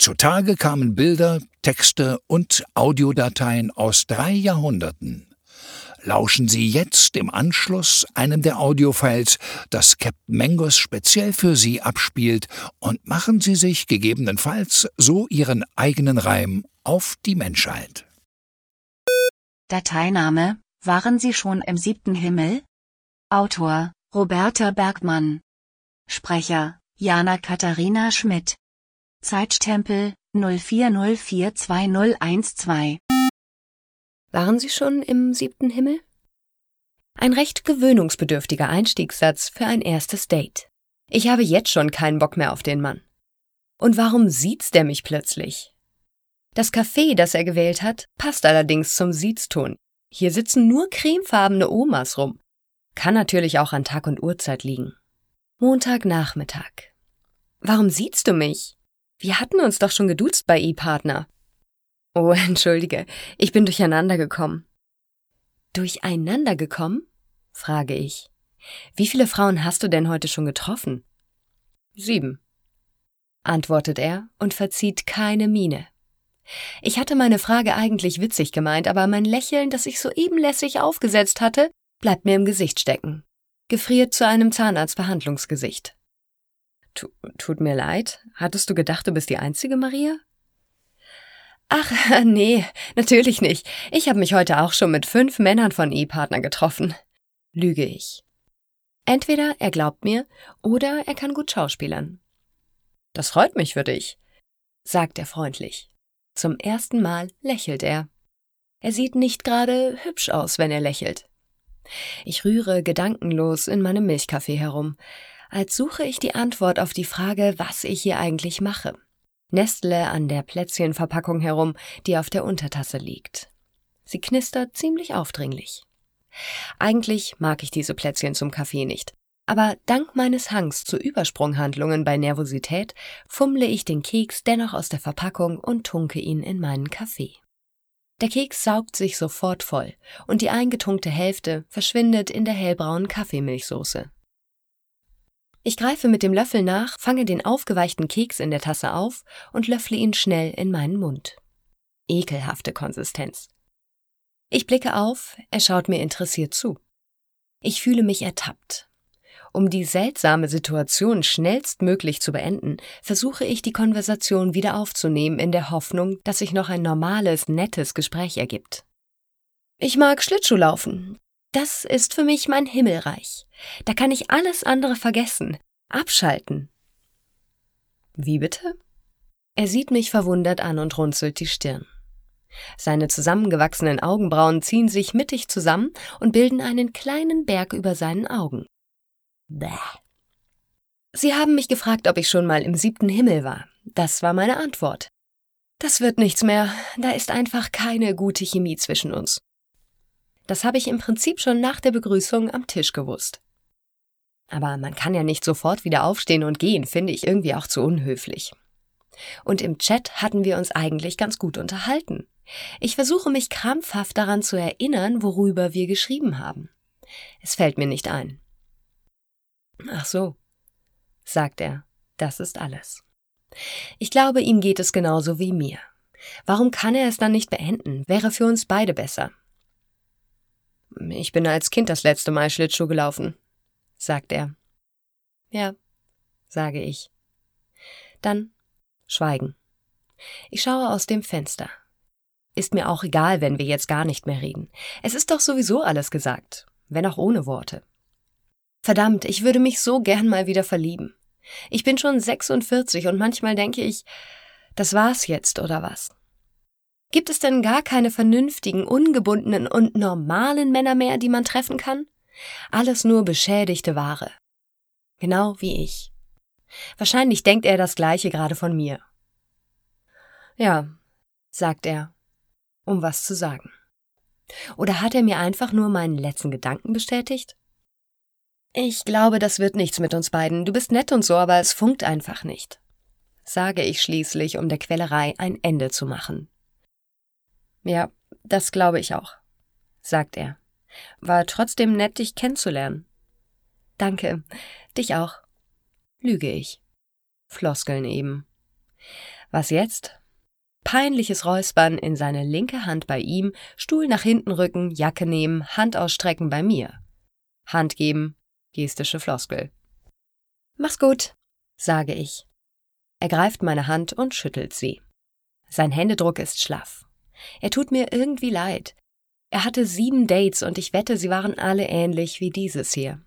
Zutage kamen Bilder, Texte und Audiodateien aus drei Jahrhunderten. Lauschen Sie jetzt im Anschluss einem der Audiofiles, das Captain Mangos speziell für Sie abspielt, und machen Sie sich gegebenenfalls so Ihren eigenen Reim auf die Menschheit. Dateiname Waren Sie schon im siebten Himmel? Autor Roberta Bergmann Sprecher Jana Katharina Schmidt Zeitstempel 04042012 waren Sie schon im siebten Himmel? Ein recht gewöhnungsbedürftiger Einstiegssatz für ein erstes Date. Ich habe jetzt schon keinen Bock mehr auf den Mann. Und warum sieht's der mich plötzlich? Das Café, das er gewählt hat, passt allerdings zum Siezton. Hier sitzen nur cremefarbene Omas rum. Kann natürlich auch an Tag und Uhrzeit liegen. Montagnachmittag. Warum siehst du mich? Wir hatten uns doch schon geduzt bei E-Partner. Oh, entschuldige, ich bin durcheinander gekommen. Durcheinander gekommen? frage ich. Wie viele Frauen hast du denn heute schon getroffen? Sieben, antwortet er und verzieht keine Miene. Ich hatte meine Frage eigentlich witzig gemeint, aber mein Lächeln, das ich soeben lässig aufgesetzt hatte, bleibt mir im Gesicht stecken. Gefriert zu einem Zahnarztbehandlungsgesicht. Tut mir leid. Hattest du gedacht, du bist die Einzige, Maria? Ach, nee, natürlich nicht. Ich habe mich heute auch schon mit fünf Männern von E-Partner getroffen. Lüge ich. Entweder er glaubt mir oder er kann gut schauspielern. Das freut mich für dich, sagt er freundlich. Zum ersten Mal lächelt er. Er sieht nicht gerade hübsch aus, wenn er lächelt. Ich rühre gedankenlos in meinem Milchkaffee herum, als suche ich die Antwort auf die Frage, was ich hier eigentlich mache nestle an der Plätzchenverpackung herum, die auf der Untertasse liegt. Sie knistert ziemlich aufdringlich. Eigentlich mag ich diese Plätzchen zum Kaffee nicht, aber dank meines Hangs zu Übersprunghandlungen bei Nervosität fummle ich den Keks dennoch aus der Verpackung und tunke ihn in meinen Kaffee. Der Keks saugt sich sofort voll und die eingetunkte Hälfte verschwindet in der hellbraunen Kaffeemilchsoße. Ich greife mit dem Löffel nach, fange den aufgeweichten Keks in der Tasse auf und löffle ihn schnell in meinen Mund. Ekelhafte Konsistenz. Ich blicke auf, er schaut mir interessiert zu. Ich fühle mich ertappt. Um die seltsame Situation schnellstmöglich zu beenden, versuche ich die Konversation wieder aufzunehmen in der Hoffnung, dass sich noch ein normales, nettes Gespräch ergibt. Ich mag Schlittschuhlaufen. Das ist für mich mein Himmelreich. Da kann ich alles andere vergessen, abschalten. Wie bitte? Er sieht mich verwundert an und runzelt die Stirn. Seine zusammengewachsenen Augenbrauen ziehen sich mittig zusammen und bilden einen kleinen Berg über seinen Augen. Bäh. Sie haben mich gefragt, ob ich schon mal im siebten Himmel war. Das war meine Antwort. Das wird nichts mehr, da ist einfach keine gute Chemie zwischen uns. Das habe ich im Prinzip schon nach der Begrüßung am Tisch gewusst. Aber man kann ja nicht sofort wieder aufstehen und gehen, finde ich irgendwie auch zu unhöflich. Und im Chat hatten wir uns eigentlich ganz gut unterhalten. Ich versuche mich krampfhaft daran zu erinnern, worüber wir geschrieben haben. Es fällt mir nicht ein. Ach so, sagt er, das ist alles. Ich glaube, ihm geht es genauso wie mir. Warum kann er es dann nicht beenden? Wäre für uns beide besser. Ich bin als Kind das letzte Mal Schlittschuh gelaufen, sagt er. Ja, sage ich. Dann Schweigen. Ich schaue aus dem Fenster. Ist mir auch egal, wenn wir jetzt gar nicht mehr reden. Es ist doch sowieso alles gesagt, wenn auch ohne Worte. Verdammt, ich würde mich so gern mal wieder verlieben. Ich bin schon 46 und manchmal denke ich, das war's jetzt oder was? Gibt es denn gar keine vernünftigen, ungebundenen und normalen Männer mehr, die man treffen kann? Alles nur beschädigte Ware. Genau wie ich. Wahrscheinlich denkt er das gleiche gerade von mir. Ja, sagt er. um was zu sagen. Oder hat er mir einfach nur meinen letzten Gedanken bestätigt? Ich glaube, das wird nichts mit uns beiden. Du bist nett und so, aber es funkt einfach nicht. Sage ich schließlich, um der Quälerei ein Ende zu machen. Ja, das glaube ich auch, sagt er. War trotzdem nett, dich kennenzulernen. Danke, dich auch. Lüge ich. Floskeln eben. Was jetzt? Peinliches Räuspern in seine linke Hand bei ihm, Stuhl nach hinten rücken, Jacke nehmen, Hand ausstrecken bei mir. Hand geben, gestische Floskel. Mach's gut, sage ich. Er greift meine Hand und schüttelt sie. Sein Händedruck ist schlaff. Er tut mir irgendwie leid. Er hatte sieben Dates und ich wette, sie waren alle ähnlich wie dieses hier.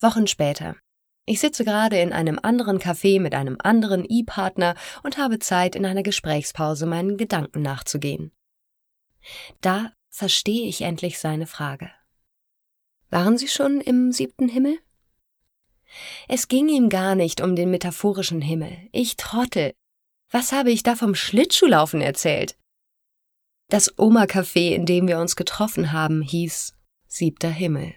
Wochen später. Ich sitze gerade in einem anderen Café mit einem anderen E-Partner und habe Zeit, in einer Gesprächspause meinen Gedanken nachzugehen. Da verstehe ich endlich seine Frage. Waren Sie schon im siebten Himmel? Es ging ihm gar nicht um den metaphorischen Himmel. Ich Trottel. Was habe ich da vom Schlittschuhlaufen erzählt? Das Oma-Café, in dem wir uns getroffen haben, hieß Siebter Himmel.